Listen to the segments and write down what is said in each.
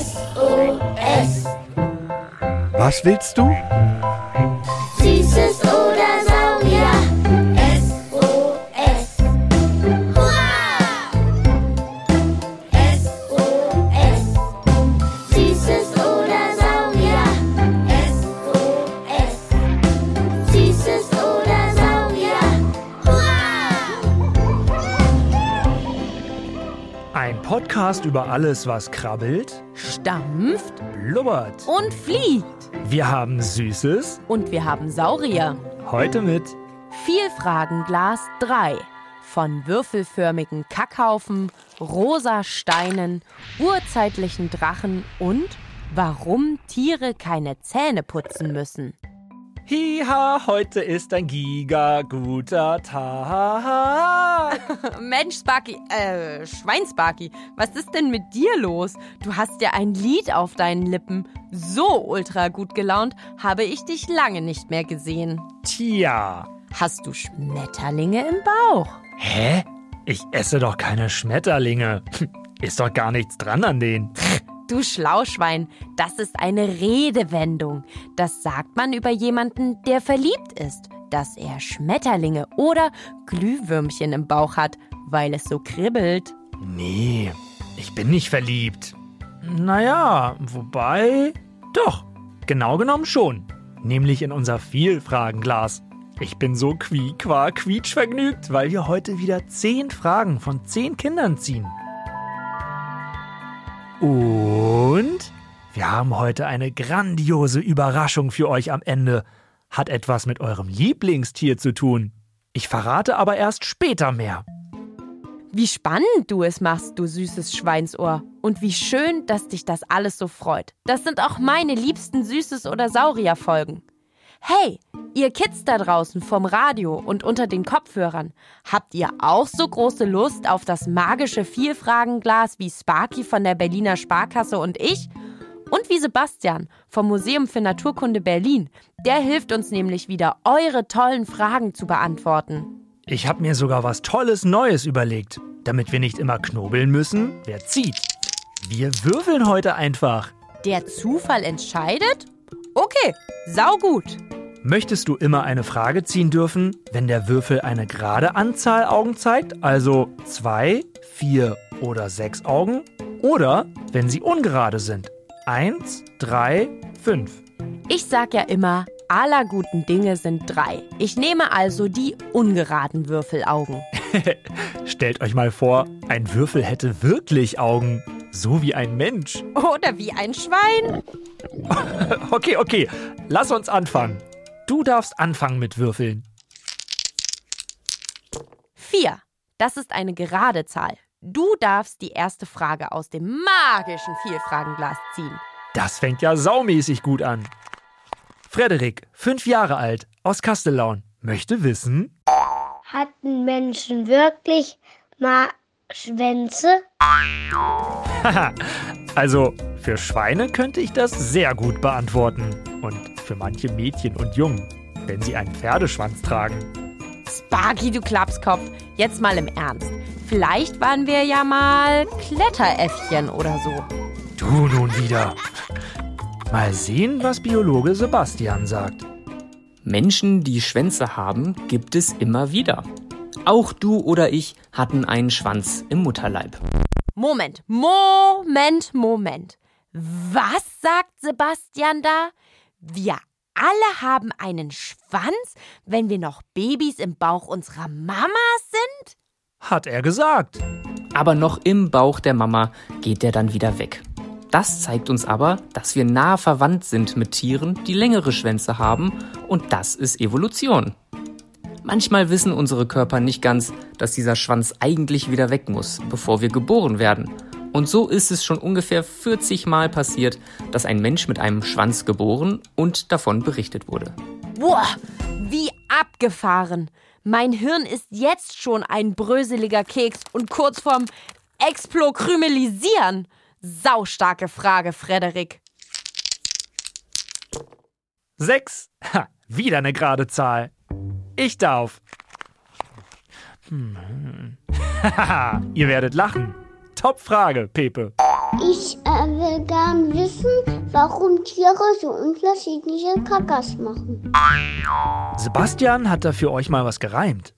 SOS. Was willst du? Podcast über alles, was krabbelt, stampft blubbert. und fliegt. Wir haben Süßes. Und wir haben Saurier. Heute mit Vielfragenglas 3. Von würfelförmigen Kackhaufen, rosa Steinen, urzeitlichen Drachen und warum Tiere keine Zähne putzen müssen. Hiha, heute ist ein giga guter Tag. Mensch, Sparky, äh, Schwein Sparky, was ist denn mit dir los? Du hast ja ein Lied auf deinen Lippen. So ultra gut gelaunt habe ich dich lange nicht mehr gesehen. Tja. Hast du Schmetterlinge im Bauch? Hä? Ich esse doch keine Schmetterlinge. Ist doch gar nichts dran an denen. Du Schlauschwein, das ist eine Redewendung. Das sagt man über jemanden, der verliebt ist, dass er Schmetterlinge oder Glühwürmchen im Bauch hat, weil es so kribbelt. Nee, ich bin nicht verliebt. Naja, wobei. Doch, genau genommen schon. Nämlich in unser Vielfragenglas. Ich bin so quiekwa quietschvergnügt, weil wir heute wieder zehn Fragen von zehn Kindern ziehen. Und wir haben heute eine grandiose Überraschung für euch am Ende. Hat etwas mit eurem Lieblingstier zu tun. Ich verrate aber erst später mehr. Wie spannend du es machst, du süßes Schweinsohr. Und wie schön, dass dich das alles so freut. Das sind auch meine liebsten Süßes- oder Saurier-Folgen. Hey, ihr Kids da draußen vom Radio und unter den Kopfhörern, habt ihr auch so große Lust auf das magische Vielfragenglas wie Sparky von der Berliner Sparkasse und ich? Und wie Sebastian vom Museum für Naturkunde Berlin. Der hilft uns nämlich wieder, eure tollen Fragen zu beantworten. Ich habe mir sogar was Tolles Neues überlegt, damit wir nicht immer knobeln müssen, wer zieht. Wir würfeln heute einfach. Der Zufall entscheidet? Okay, saugut. Möchtest du immer eine Frage ziehen dürfen, wenn der Würfel eine gerade Anzahl Augen zeigt, also zwei, vier oder sechs Augen? Oder wenn sie ungerade sind, eins, drei, fünf. Ich sag ja immer, aller guten Dinge sind drei. Ich nehme also die ungeraden Würfelaugen. Stellt euch mal vor, ein Würfel hätte wirklich Augen, so wie ein Mensch. Oder wie ein Schwein. Okay, okay, lass uns anfangen. Du darfst anfangen mit Würfeln. Vier. Das ist eine gerade Zahl. Du darfst die erste Frage aus dem magischen Vielfragenglas ziehen. Das fängt ja saumäßig gut an. Frederik, fünf Jahre alt, aus Kastellaun, möchte wissen. Hatten Menschen wirklich mal Schwänze? Haha, also für Schweine könnte ich das sehr gut beantworten. Und für manche Mädchen und Jungen, wenn sie einen Pferdeschwanz tragen. Sparky, du Klapskopf. Jetzt mal im Ernst. Vielleicht waren wir ja mal Kletteräffchen oder so. Du nun wieder. Mal sehen, was Biologe Sebastian sagt. Menschen, die Schwänze haben, gibt es immer wieder. Auch du oder ich hatten einen Schwanz im Mutterleib. Moment, Moment, Moment. Was sagt Sebastian da? Wir alle haben einen Schwanz, wenn wir noch Babys im Bauch unserer Mama sind? Hat er gesagt. Aber noch im Bauch der Mama geht der dann wieder weg. Das zeigt uns aber, dass wir nah verwandt sind mit Tieren, die längere Schwänze haben, und das ist Evolution. Manchmal wissen unsere Körper nicht ganz, dass dieser Schwanz eigentlich wieder weg muss, bevor wir geboren werden. Und so ist es schon ungefähr 40 Mal passiert, dass ein Mensch mit einem Schwanz geboren und davon berichtet wurde. Boah, wie abgefahren. Mein Hirn ist jetzt schon ein bröseliger Keks und kurz vorm Explokrümelisieren. Saustarke Frage, Frederik. Sechs. Ha, wieder eine gerade Zahl. Ich darf. Haha, ihr werdet lachen. Top Frage, Pepe. Ich äh, will gern wissen, warum Tiere so unterschiedliche Kackers machen. Sebastian hat da für euch mal was gereimt.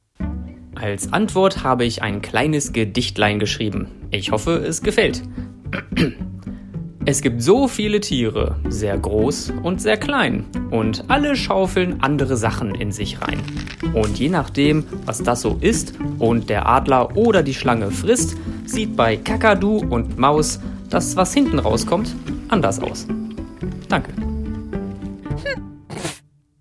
Als Antwort habe ich ein kleines Gedichtlein geschrieben. Ich hoffe, es gefällt. Es gibt so viele Tiere, sehr groß und sehr klein, und alle schaufeln andere Sachen in sich rein. Und je nachdem, was das so ist und der Adler oder die Schlange frisst, sieht bei Kakadu und Maus das, was hinten rauskommt, anders aus. Danke.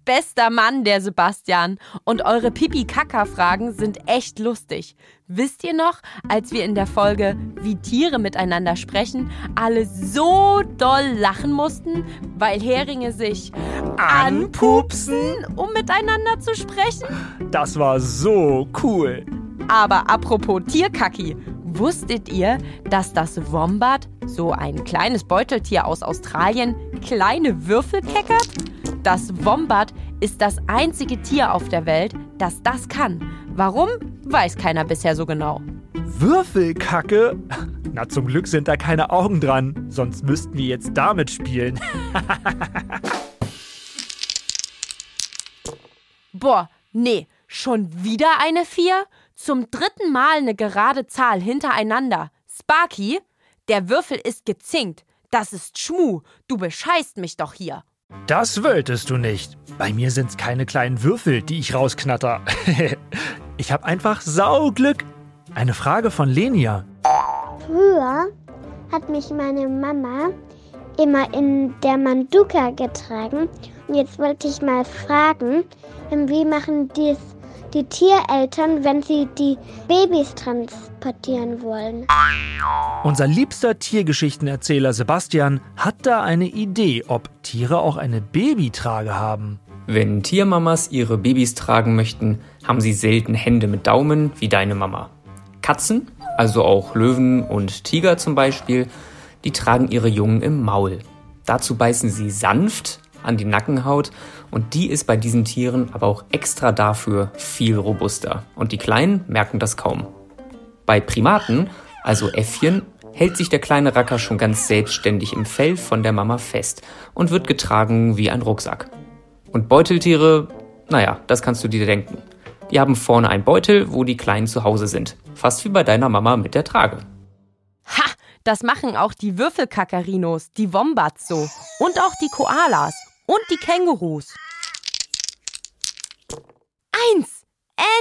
Bester Mann, der Sebastian. Und eure Pipi-Kaka-Fragen sind echt lustig. Wisst ihr noch, als wir in der Folge Wie Tiere miteinander sprechen, alle so doll lachen mussten, weil Heringe sich anpupsen, um miteinander zu sprechen? Das war so cool. Aber apropos Tierkacki, wusstet ihr, dass das Wombat, so ein kleines Beuteltier aus Australien, kleine Würfel keckert? Das Wombat ist das einzige Tier auf der Welt, das das kann. Warum, weiß keiner bisher so genau. Würfelkacke? Na, zum Glück sind da keine Augen dran, sonst müssten wir jetzt damit spielen. Boah, nee, schon wieder eine Vier? Zum dritten Mal eine gerade Zahl hintereinander. Sparky, der Würfel ist gezinkt. Das ist Schmu. Du bescheißt mich doch hier. Das wolltest du nicht. Bei mir sind's keine kleinen Würfel, die ich rausknatter. ich hab einfach Sauglück. Eine Frage von Lenia. Früher hat mich meine Mama immer in der Manduka getragen. Und jetzt wollte ich mal fragen, wie machen dies die Tiereltern, wenn sie die Babys transportieren wollen? Unser liebster Tiergeschichtenerzähler Sebastian hat da eine Idee, ob Tiere auch eine Babytrage haben. Wenn Tiermamas ihre Babys tragen möchten, haben sie selten Hände mit Daumen wie deine Mama. Katzen, also auch Löwen und Tiger zum Beispiel, die tragen ihre Jungen im Maul. Dazu beißen sie sanft an die Nackenhaut und die ist bei diesen Tieren aber auch extra dafür viel robuster und die Kleinen merken das kaum. Bei Primaten, also Äffchen, hält sich der kleine Racker schon ganz selbstständig im Fell von der Mama fest und wird getragen wie ein Rucksack. Und Beuteltiere, naja, das kannst du dir denken. Die haben vorne einen Beutel, wo die Kleinen zu Hause sind. Fast wie bei deiner Mama mit der Trage. Ha, das machen auch die Würfelkakarinos, die Wombats so. Und auch die Koalas und die Kängurus. Eins!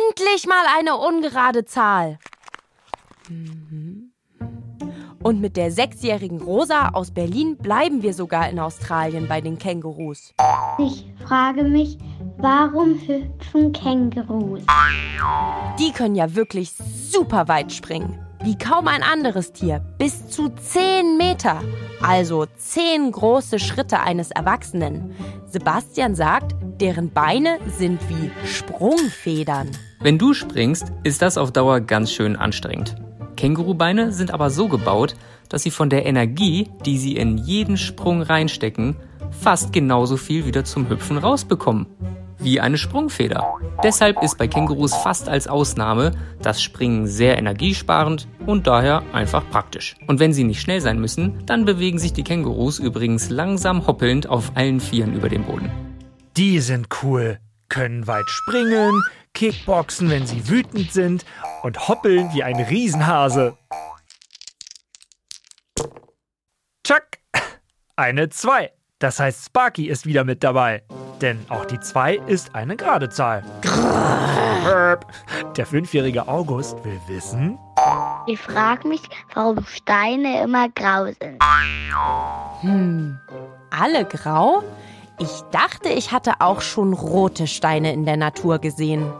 Endlich mal eine ungerade Zahl. Mhm. Und mit der sechsjährigen Rosa aus Berlin bleiben wir sogar in Australien bei den Kängurus. Ich frage mich, warum hüpfen Kängurus? Die können ja wirklich super weit springen. Wie kaum ein anderes Tier. Bis zu 10 Meter. Also 10 große Schritte eines Erwachsenen. Sebastian sagt, deren Beine sind wie Sprungfedern. Wenn du springst, ist das auf Dauer ganz schön anstrengend. Kängurubeine sind aber so gebaut, dass sie von der Energie, die sie in jeden Sprung reinstecken, fast genauso viel wieder zum Hüpfen rausbekommen. Wie eine Sprungfeder. Deshalb ist bei Kängurus fast als Ausnahme das Springen sehr energiesparend und daher einfach praktisch. Und wenn sie nicht schnell sein müssen, dann bewegen sich die Kängurus übrigens langsam hoppelnd auf allen Vieren über den Boden. Die sind cool, können weit springen, Kickboxen, wenn sie wütend sind und hoppeln wie ein Riesenhase. Chuck, eine 2. Das heißt, Sparky ist wieder mit dabei. Denn auch die 2 ist eine gerade Zahl. Der fünfjährige August will wissen, Ich frage mich, warum Steine immer grau sind. Hm, alle grau? Ich dachte, ich hatte auch schon rote Steine in der Natur gesehen.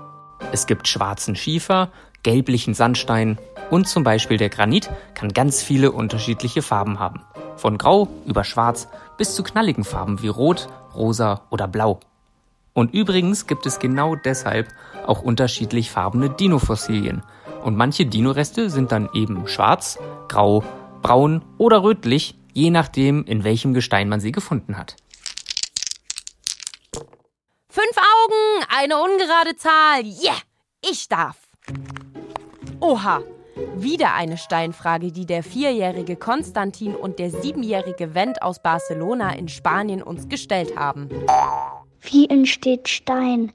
Es gibt schwarzen Schiefer, gelblichen Sandstein und zum Beispiel der Granit kann ganz viele unterschiedliche Farben haben. Von grau über schwarz bis zu knalligen Farben wie rot, rosa oder blau. Und übrigens gibt es genau deshalb auch unterschiedlich farbene Dinofossilien. Und manche Dinoreste sind dann eben schwarz, grau, braun oder rötlich, je nachdem, in welchem Gestein man sie gefunden hat. Fünf Augen, eine ungerade Zahl. Yeah, ich darf. Oha! Wieder eine Steinfrage, die der vierjährige Konstantin und der siebenjährige Wendt aus Barcelona in Spanien uns gestellt haben. Wie entsteht Stein?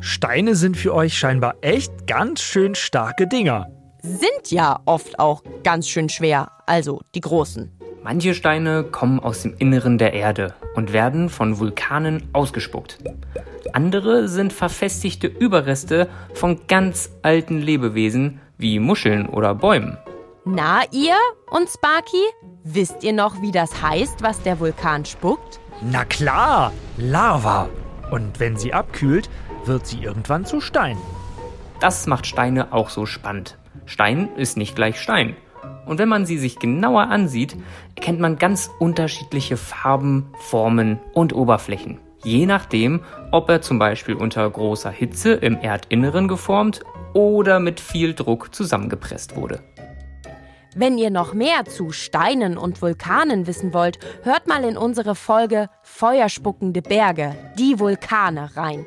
Steine sind für euch scheinbar echt ganz schön starke Dinger. Sind ja oft auch ganz schön schwer, also die großen. Manche Steine kommen aus dem Inneren der Erde und werden von Vulkanen ausgespuckt. Andere sind verfestigte Überreste von ganz alten Lebewesen wie Muscheln oder Bäumen. Na, ihr und Sparky? Wisst ihr noch, wie das heißt, was der Vulkan spuckt? Na klar, Lava. Und wenn sie abkühlt, wird sie irgendwann zu Stein. Das macht Steine auch so spannend. Stein ist nicht gleich Stein. Und wenn man sie sich genauer ansieht, erkennt man ganz unterschiedliche Farben, Formen und Oberflächen. Je nachdem, ob er zum Beispiel unter großer Hitze im Erdinneren geformt oder mit viel Druck zusammengepresst wurde. Wenn ihr noch mehr zu Steinen und Vulkanen wissen wollt, hört mal in unsere Folge Feuerspuckende Berge, die Vulkane rein.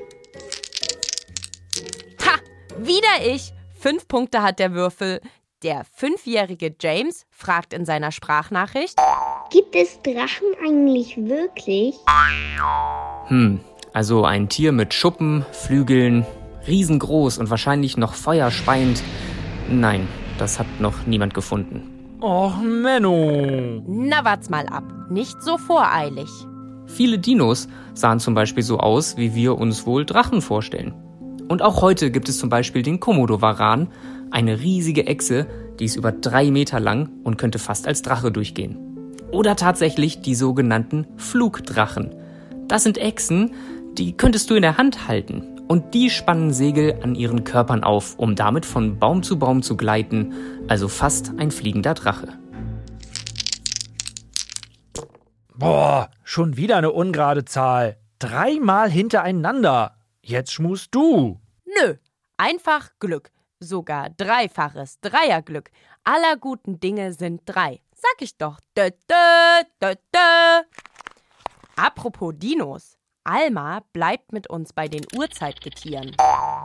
Ha! Wieder ich! Fünf Punkte hat der Würfel. Der fünfjährige James fragt in seiner Sprachnachricht: Gibt es Drachen eigentlich wirklich? Hm, also ein Tier mit Schuppen, Flügeln, riesengroß und wahrscheinlich noch feuerspeiend. Nein, das hat noch niemand gefunden. Och, Menno. Na, wart's mal ab. Nicht so voreilig. Viele Dinos sahen zum Beispiel so aus, wie wir uns wohl Drachen vorstellen. Und auch heute gibt es zum Beispiel den Komodowaran, eine riesige Echse, die ist über drei Meter lang und könnte fast als Drache durchgehen. Oder tatsächlich die sogenannten Flugdrachen. Das sind Echsen, die könntest du in der Hand halten. Und die spannen Segel an ihren Körpern auf, um damit von Baum zu Baum zu gleiten, also fast ein fliegender Drache. Boah, schon wieder eine ungerade Zahl. Dreimal hintereinander. Jetzt schmust du. Nö, einfach Glück. Sogar dreifaches Dreierglück. Aller guten Dinge sind drei. Sag ich doch. Dö, dö, dö, dö. Apropos Dinos. Alma bleibt mit uns bei den Urzeitgetieren.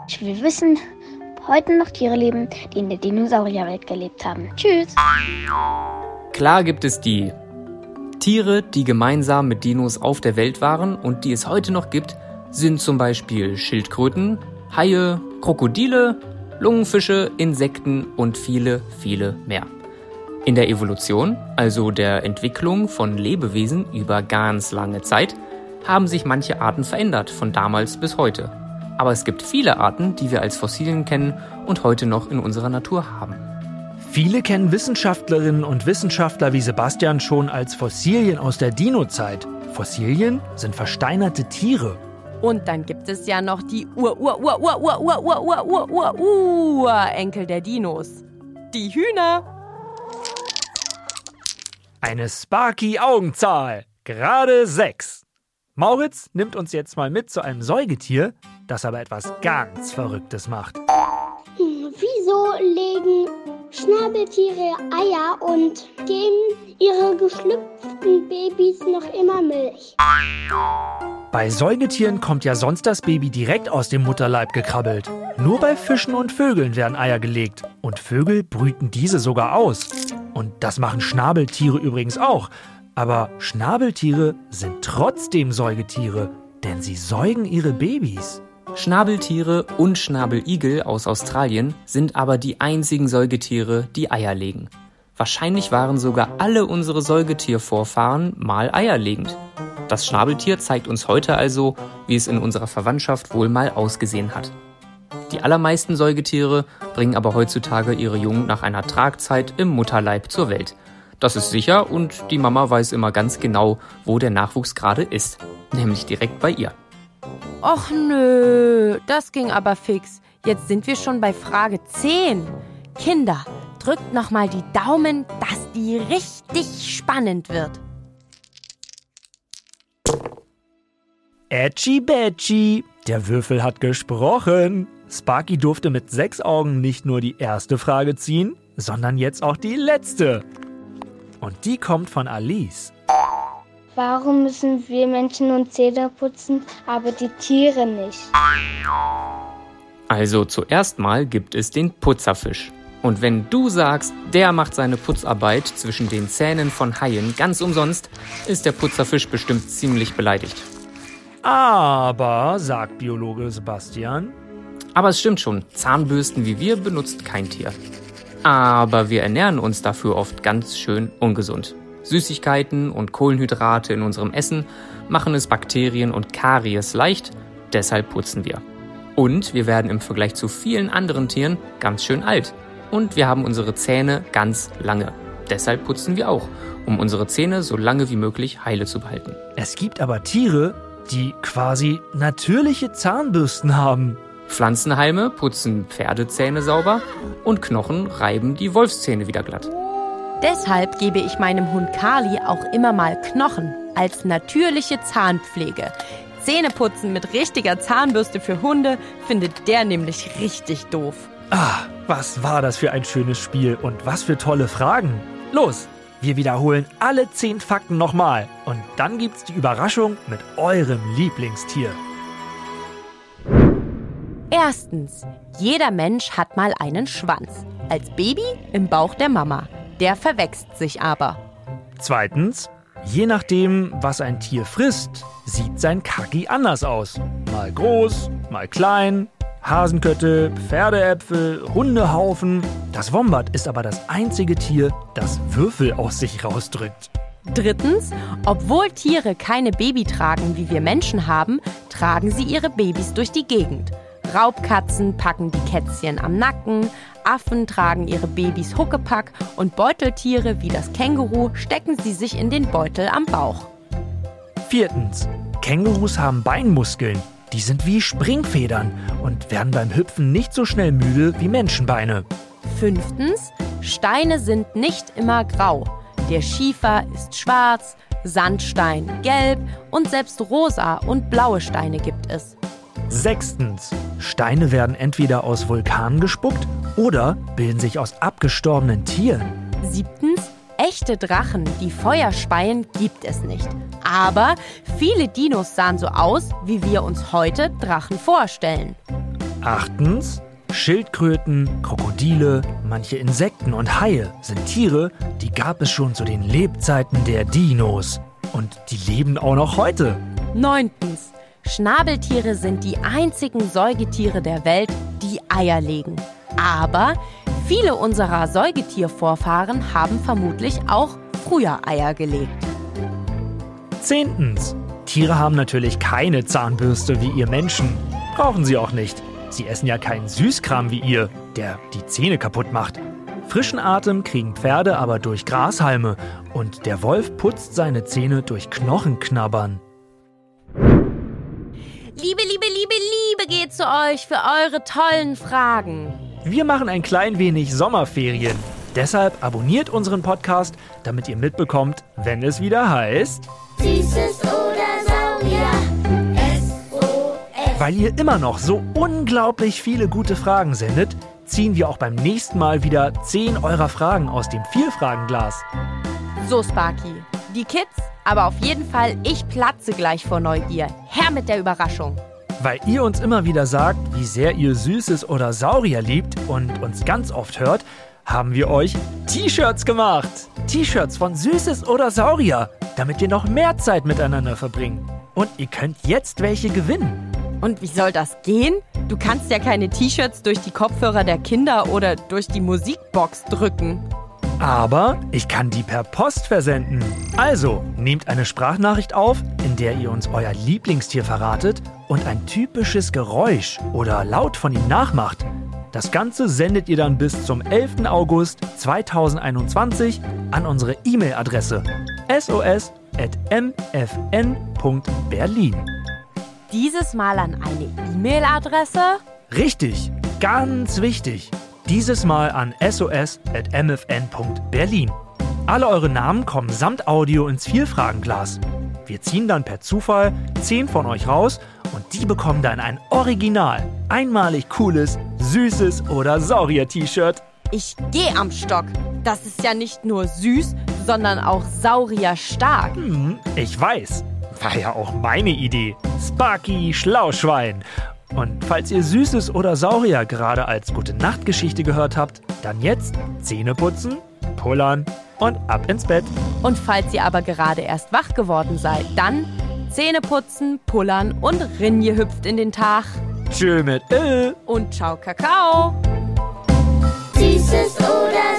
Ich will wissen, ob heute noch Tiere leben, die in der Dinosaurierwelt gelebt haben. Tschüss. Klar gibt es die Tiere, die gemeinsam mit Dinos auf der Welt waren und die es heute noch gibt, sind zum Beispiel Schildkröten, Haie, Krokodile, Lungenfische, Insekten und viele, viele mehr. In der Evolution, also der Entwicklung von Lebewesen über ganz lange Zeit, haben sich manche Arten verändert, von damals bis heute. Aber es gibt viele Arten, die wir als Fossilien kennen und heute noch in unserer Natur haben. Viele kennen Wissenschaftlerinnen und Wissenschaftler wie Sebastian schon als Fossilien aus der Dino-Zeit. Fossilien sind versteinerte Tiere. Und dann gibt es ja noch die Ur-Ur-Ur-Ur-Ur-Ur-Ur-Ur-Ur-Urenkel der Dinos. Die Hühner. Eine Sparky-Augenzahl. Gerade sechs. Mauritz nimmt uns jetzt mal mit zu einem Säugetier, das aber etwas ganz Verrücktes macht. Wieso legen Schnabeltiere Eier und geben ihre geschlüpften Babys noch immer Milch? Bei Säugetieren kommt ja sonst das Baby direkt aus dem Mutterleib gekrabbelt. Nur bei Fischen und Vögeln werden Eier gelegt. Und Vögel brüten diese sogar aus. Und das machen Schnabeltiere übrigens auch. Aber Schnabeltiere sind trotzdem Säugetiere, denn sie säugen ihre Babys. Schnabeltiere und Schnabeligel aus Australien sind aber die einzigen Säugetiere, die Eier legen. Wahrscheinlich waren sogar alle unsere Säugetiervorfahren mal eierlegend. Das Schnabeltier zeigt uns heute also, wie es in unserer Verwandtschaft wohl mal ausgesehen hat. Die allermeisten Säugetiere bringen aber heutzutage ihre Jungen nach einer Tragzeit im Mutterleib zur Welt. Das ist sicher und die Mama weiß immer ganz genau, wo der Nachwuchs gerade ist, nämlich direkt bei ihr. Och nö, das ging aber fix. Jetzt sind wir schon bei Frage 10. Kinder, drückt noch mal die Daumen, dass die richtig spannend wird. Edgy Badgy, der Würfel hat gesprochen. Sparky durfte mit sechs Augen nicht nur die erste Frage ziehen, sondern jetzt auch die letzte. Und die kommt von Alice. Warum müssen wir Menschen uns Zähne putzen, aber die Tiere nicht? Also zuerst mal gibt es den Putzerfisch. Und wenn du sagst, der macht seine Putzarbeit zwischen den Zähnen von Haien ganz umsonst, ist der Putzerfisch bestimmt ziemlich beleidigt. Aber, sagt Biologe Sebastian, Aber es stimmt schon, Zahnbürsten wie wir benutzt kein Tier. Aber wir ernähren uns dafür oft ganz schön ungesund. Süßigkeiten und Kohlenhydrate in unserem Essen machen es Bakterien und Karies leicht, deshalb putzen wir. Und wir werden im Vergleich zu vielen anderen Tieren ganz schön alt. Und wir haben unsere Zähne ganz lange. Deshalb putzen wir auch, um unsere Zähne so lange wie möglich heile zu behalten. es gibt aber Tiere, die quasi natürliche Zahnbürsten haben. Pflanzenhalme putzen Pferdezähne sauber und Knochen reiben die Wolfszähne wieder glatt. Deshalb gebe ich meinem Hund Kali auch immer mal Knochen als natürliche Zahnpflege. Zähneputzen mit richtiger Zahnbürste für Hunde findet der nämlich richtig doof. Ah, was war das für ein schönes Spiel und was für tolle Fragen. Los, wir wiederholen alle zehn Fakten nochmal und dann gibt's die Überraschung mit eurem Lieblingstier. Erstens, jeder Mensch hat mal einen Schwanz. Als Baby im Bauch der Mama. Der verwächst sich aber. Zweitens, je nachdem, was ein Tier frisst, sieht sein Kaki anders aus. Mal groß, mal klein, Hasenkötte, Pferdeäpfel, Hundehaufen. Das Wombat ist aber das einzige Tier, das Würfel aus sich rausdrückt. Drittens, obwohl Tiere keine Baby tragen, wie wir Menschen haben, tragen sie ihre Babys durch die Gegend. Raubkatzen packen die Kätzchen am Nacken, Affen tragen ihre Babys Huckepack und Beuteltiere wie das Känguru stecken sie sich in den Beutel am Bauch. Viertens, Kängurus haben Beinmuskeln. Die sind wie Springfedern und werden beim Hüpfen nicht so schnell müde wie Menschenbeine. Fünftens, Steine sind nicht immer grau. Der Schiefer ist schwarz, Sandstein gelb und selbst rosa und blaue Steine gibt es. Sechstens, Steine werden entweder aus Vulkanen gespuckt oder bilden sich aus abgestorbenen Tieren. Siebtens, echte Drachen, die Feuer speien, gibt es nicht. Aber viele Dinos sahen so aus, wie wir uns heute Drachen vorstellen. Achtens, Schildkröten, Krokodile, manche Insekten und Haie sind Tiere, die gab es schon zu den Lebzeiten der Dinos. Und die leben auch noch heute. Neuntens, Schnabeltiere sind die einzigen Säugetiere der Welt, die Eier legen. Aber viele unserer Säugetiervorfahren haben vermutlich auch früher Eier gelegt. Zehntens, Tiere haben natürlich keine Zahnbürste wie ihr Menschen. Brauchen sie auch nicht. Sie essen ja keinen Süßkram wie ihr, der die Zähne kaputt macht. Frischen Atem kriegen Pferde aber durch Grashalme und der Wolf putzt seine Zähne durch Knochenknabbern. Liebe, liebe, liebe, Liebe geht zu euch für eure tollen Fragen. Wir machen ein klein wenig Sommerferien. Deshalb abonniert unseren Podcast, damit ihr mitbekommt, wenn es wieder heißt, Süßes oder Saurier. S-O-S. weil ihr immer noch so unglaublich viele gute Fragen sendet, ziehen wir auch beim nächsten Mal wieder 10 eurer Fragen aus dem Vielfragenglas. So, Sparky, die Kids, aber auf jeden Fall, ich platze gleich vor Neugier. Her mit der Überraschung. Weil ihr uns immer wieder sagt, wie sehr ihr Süßes oder Saurier liebt und uns ganz oft hört, haben wir euch T-Shirts gemacht. T-Shirts von Süßes oder Saurier, damit wir noch mehr Zeit miteinander verbringen. Und ihr könnt jetzt welche gewinnen. Und wie soll das gehen? Du kannst ja keine T-Shirts durch die Kopfhörer der Kinder oder durch die Musikbox drücken. Aber ich kann die per Post versenden. Also, nehmt eine Sprachnachricht auf, in der ihr uns euer Lieblingstier verratet und ein typisches Geräusch oder Laut von ihm nachmacht. Das Ganze sendet ihr dann bis zum 11. August 2021 an unsere E-Mail-Adresse sos.mfn.berlin. Dieses Mal an eine E-Mail-Adresse? Richtig, ganz wichtig. Dieses Mal an sos.mfn.berlin. Alle eure Namen kommen samt Audio ins Vielfragenglas. Wir ziehen dann per Zufall 10 von euch raus und die bekommen dann ein original, einmalig cooles, süßes oder Saurier-T-Shirt. Ich geh am Stock. Das ist ja nicht nur süß, sondern auch saurierstark. Hm, ich weiß. War ja auch meine Idee. Sparky Schlauschwein. Und falls ihr Süßes oder Saurier gerade als gute Nachtgeschichte gehört habt, dann jetzt Zähne putzen, pullern und ab ins Bett. Und falls ihr aber gerade erst wach geworden seid, dann Zähne putzen, pullern und Rinje hüpft in den Tag. Tschö mit Ö. Und ciao Kakao. Süßes oder.